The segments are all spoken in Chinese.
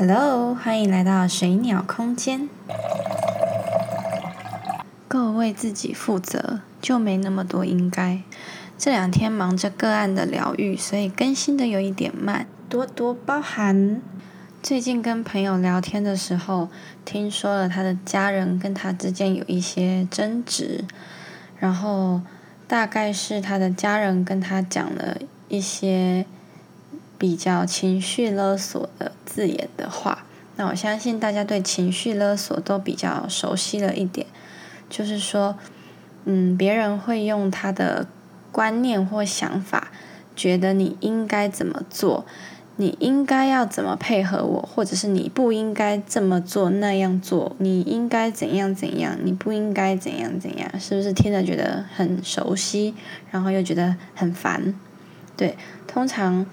Hello，欢迎来到水鸟空间。够为自己负责，就没那么多应该。这两天忙着个案的疗愈，所以更新的有一点慢，多多包涵。最近跟朋友聊天的时候，听说了他的家人跟他之间有一些争执，然后大概是他的家人跟他讲了一些比较情绪勒索的字眼的话。那我相信大家对情绪勒索都比较熟悉了一点，就是说，嗯，别人会用他的观念或想法，觉得你应该怎么做。你应该要怎么配合我，或者是你不应该这么做那样做，你应该怎样怎样，你不应该怎样怎样，是不是听着觉得很熟悉，然后又觉得很烦？对，通常，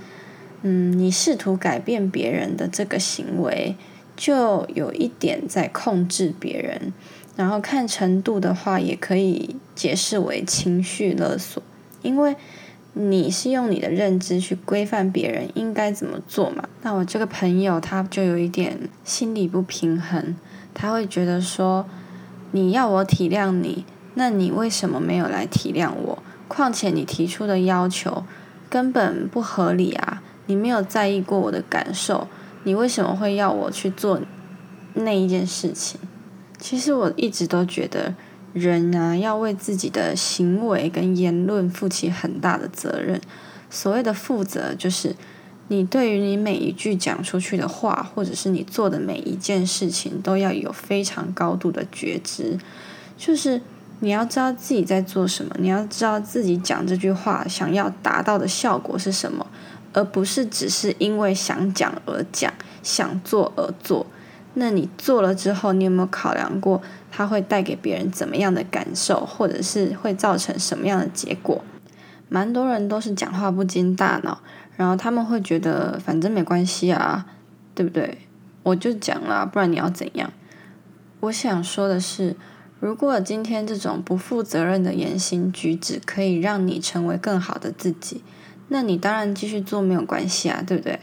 嗯，你试图改变别人的这个行为，就有一点在控制别人，然后看程度的话，也可以解释为情绪勒索，因为。你是用你的认知去规范别人应该怎么做嘛？那我这个朋友他就有一点心理不平衡，他会觉得说，你要我体谅你，那你为什么没有来体谅我？况且你提出的要求根本不合理啊！你没有在意过我的感受，你为什么会要我去做那一件事情？其实我一直都觉得。人啊，要为自己的行为跟言论负起很大的责任。所谓的负责，就是你对于你每一句讲出去的话，或者是你做的每一件事情，都要有非常高度的觉知。就是你要知道自己在做什么，你要知道自己讲这句话想要达到的效果是什么，而不是只是因为想讲而讲，想做而做。那你做了之后，你有没有考量过它会带给别人怎么样的感受，或者是会造成什么样的结果？蛮多人都是讲话不经大脑，然后他们会觉得反正没关系啊，对不对？我就讲了，不然你要怎样？我想说的是，如果今天这种不负责任的言行举止可以让你成为更好的自己，那你当然继续做没有关系啊，对不对？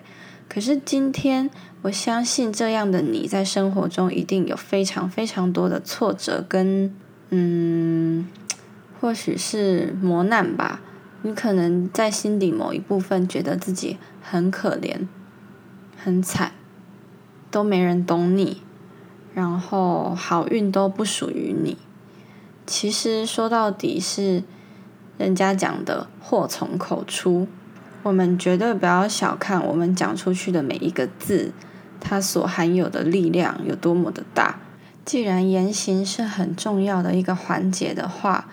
可是今天。我相信这样的你在生活中一定有非常非常多的挫折跟嗯，或许是磨难吧。你可能在心底某一部分觉得自己很可怜、很惨，都没人懂你，然后好运都不属于你。其实说到底是人家讲的“祸从口出”，我们绝对不要小看我们讲出去的每一个字。它所含有的力量有多么的大？既然言行是很重要的一个环节的话，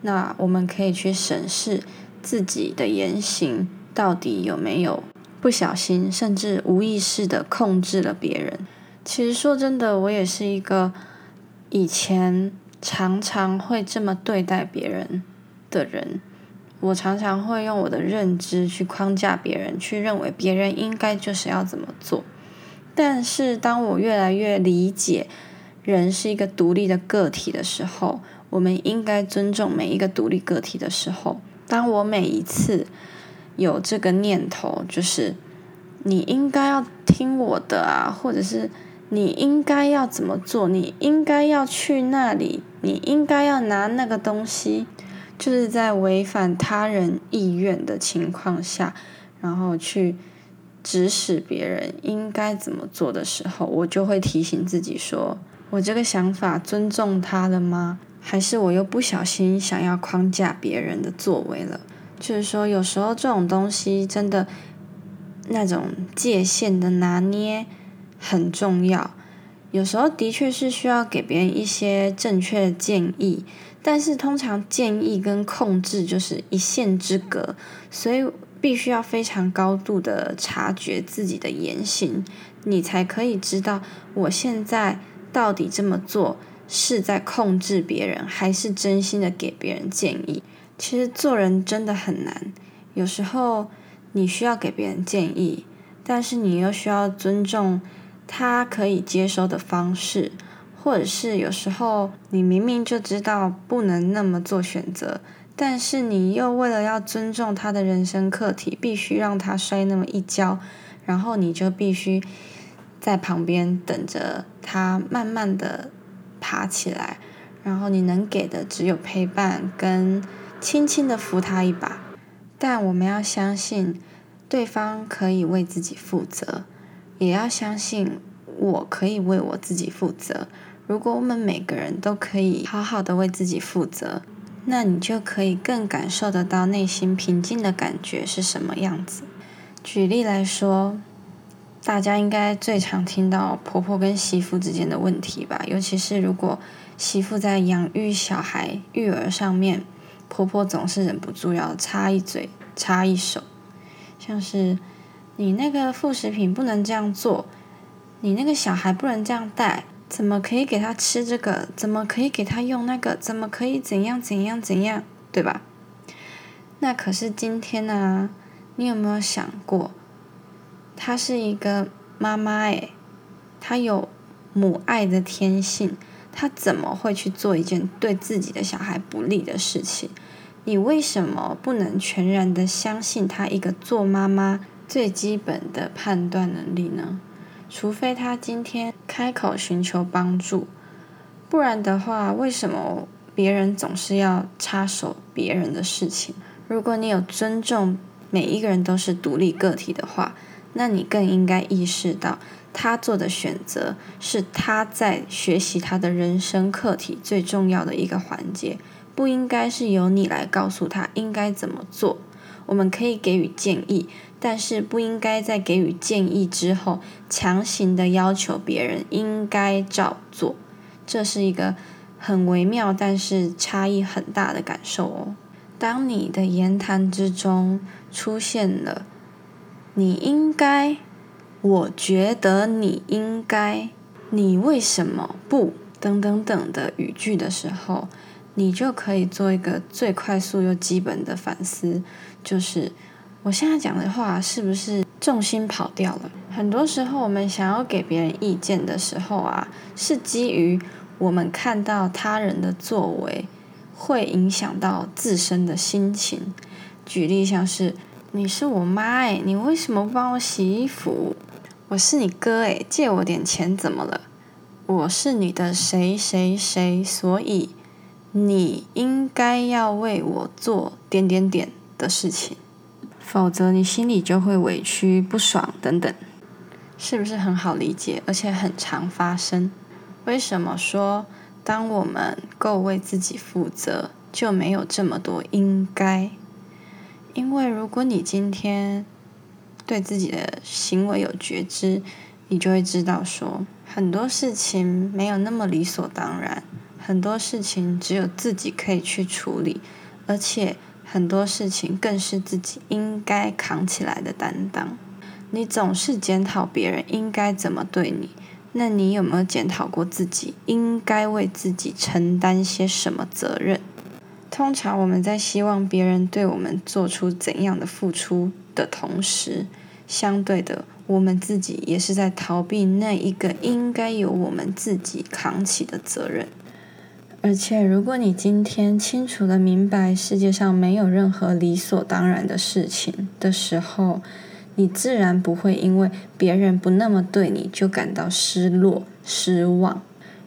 那我们可以去审视自己的言行到底有没有不小心，甚至无意识的控制了别人。其实说真的，我也是一个以前常常会这么对待别人的人。我常常会用我的认知去框架别人，去认为别人应该就是要怎么做。但是，当我越来越理解人是一个独立的个体的时候，我们应该尊重每一个独立个体的时候，当我每一次有这个念头，就是你应该要听我的啊，或者是你应该要怎么做，你应该要去那里，你应该要拿那个东西，就是在违反他人意愿的情况下，然后去。指使别人应该怎么做的时候，我就会提醒自己说：我这个想法尊重他了吗？还是我又不小心想要框架别人的作为了？就是说，有时候这种东西真的那种界限的拿捏很重要。有时候的确是需要给别人一些正确的建议，但是通常建议跟控制就是一线之隔，所以。必须要非常高度的察觉自己的言行，你才可以知道我现在到底这么做是在控制别人，还是真心的给别人建议。其实做人真的很难，有时候你需要给别人建议，但是你又需要尊重他可以接收的方式，或者是有时候你明明就知道不能那么做选择。但是你又为了要尊重他的人生课题，必须让他摔那么一跤，然后你就必须在旁边等着他慢慢的爬起来，然后你能给的只有陪伴跟轻轻的扶他一把。但我们要相信对方可以为自己负责，也要相信我可以为我自己负责。如果我们每个人都可以好好的为自己负责，那你就可以更感受得到内心平静的感觉是什么样子。举例来说，大家应该最常听到婆婆跟媳妇之间的问题吧？尤其是如果媳妇在养育小孩、育儿上面，婆婆总是忍不住要插一嘴、插一手，像是你那个副食品不能这样做，你那个小孩不能这样带。怎么可以给他吃这个？怎么可以给他用那个？怎么可以怎样怎样怎样？对吧？那可是今天呢？你有没有想过，她是一个妈妈诶，她有母爱的天性，她怎么会去做一件对自己的小孩不利的事情？你为什么不能全然的相信她一个做妈妈最基本的判断能力呢？除非他今天开口寻求帮助，不然的话，为什么别人总是要插手别人的事情？如果你有尊重每一个人都是独立个体的话，那你更应该意识到，他做的选择是他在学习他的人生课题最重要的一个环节，不应该是由你来告诉他应该怎么做。我们可以给予建议。但是不应该在给予建议之后，强行的要求别人应该照做，这是一个很微妙但是差异很大的感受哦。当你的言谈之中出现了“你应该”“我觉得你应该”“你为什么不”等等等的语句的时候，你就可以做一个最快速又基本的反思，就是。我现在讲的话是不是重心跑掉了？很多时候，我们想要给别人意见的时候啊，是基于我们看到他人的作为会影响到自身的心情。举例像是：你是我妈诶，你为什么不帮我洗衣服？我是你哥诶，借我点钱怎么了？我是你的谁谁谁，所以你应该要为我做点点点的事情。否则你心里就会委屈、不爽等等，是不是很好理解？而且很常发生。为什么说当我们够为自己负责，就没有这么多应该？因为如果你今天对自己的行为有觉知，你就会知道说，很多事情没有那么理所当然，很多事情只有自己可以去处理，而且。很多事情更是自己应该扛起来的担当。你总是检讨别人应该怎么对你，那你有没有检讨过自己应该为自己承担些什么责任？通常我们在希望别人对我们做出怎样的付出的同时，相对的，我们自己也是在逃避那一个应该由我们自己扛起的责任。而且，如果你今天清楚的明白世界上没有任何理所当然的事情的时候，你自然不会因为别人不那么对你就感到失落、失望。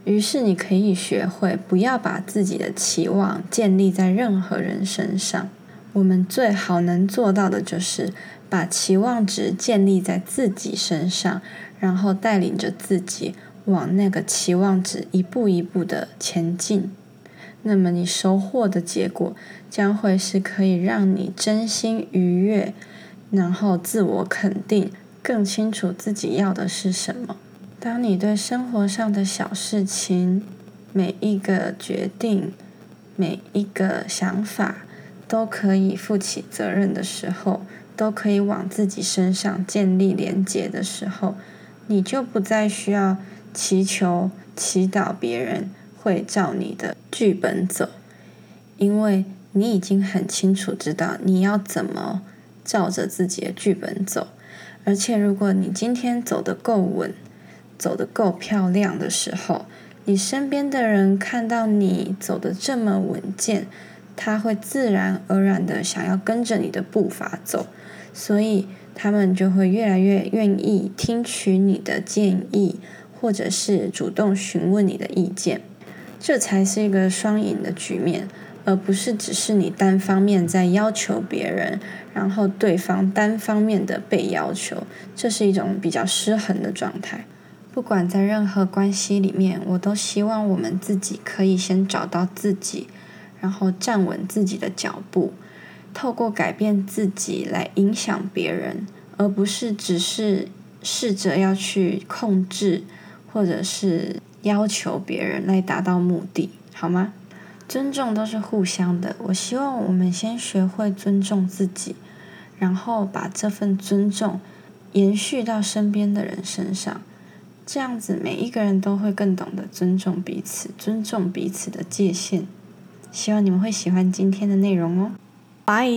于是，你可以学会不要把自己的期望建立在任何人身上。我们最好能做到的就是把期望值建立在自己身上，然后带领着自己。往那个期望值一步一步的前进，那么你收获的结果将会是可以让你真心愉悦，然后自我肯定，更清楚自己要的是什么。当你对生活上的小事情、每一个决定、每一个想法都可以负起责任的时候，都可以往自己身上建立连结的时候，你就不再需要。祈求、祈祷别人会照你的剧本走，因为你已经很清楚知道你要怎么照着自己的剧本走。而且，如果你今天走得够稳、走得够漂亮的时候，你身边的人看到你走得这么稳健，他会自然而然的想要跟着你的步伐走，所以他们就会越来越愿意听取你的建议，或者是主动询问你的意见。这才是一个双赢的局面，而不是只是你单方面在要求别人，然后对方单方面的被要求。这是一种比较失衡的状态。不管在任何关系里面，我都希望我们自己可以先找到自己，然后站稳自己的脚步。透过改变自己来影响别人，而不是只是试着要去控制或者是要求别人来达到目的，好吗？尊重都是互相的。我希望我们先学会尊重自己，然后把这份尊重延续到身边的人身上，这样子每一个人都会更懂得尊重彼此，尊重彼此的界限。希望你们会喜欢今天的内容哦。拜。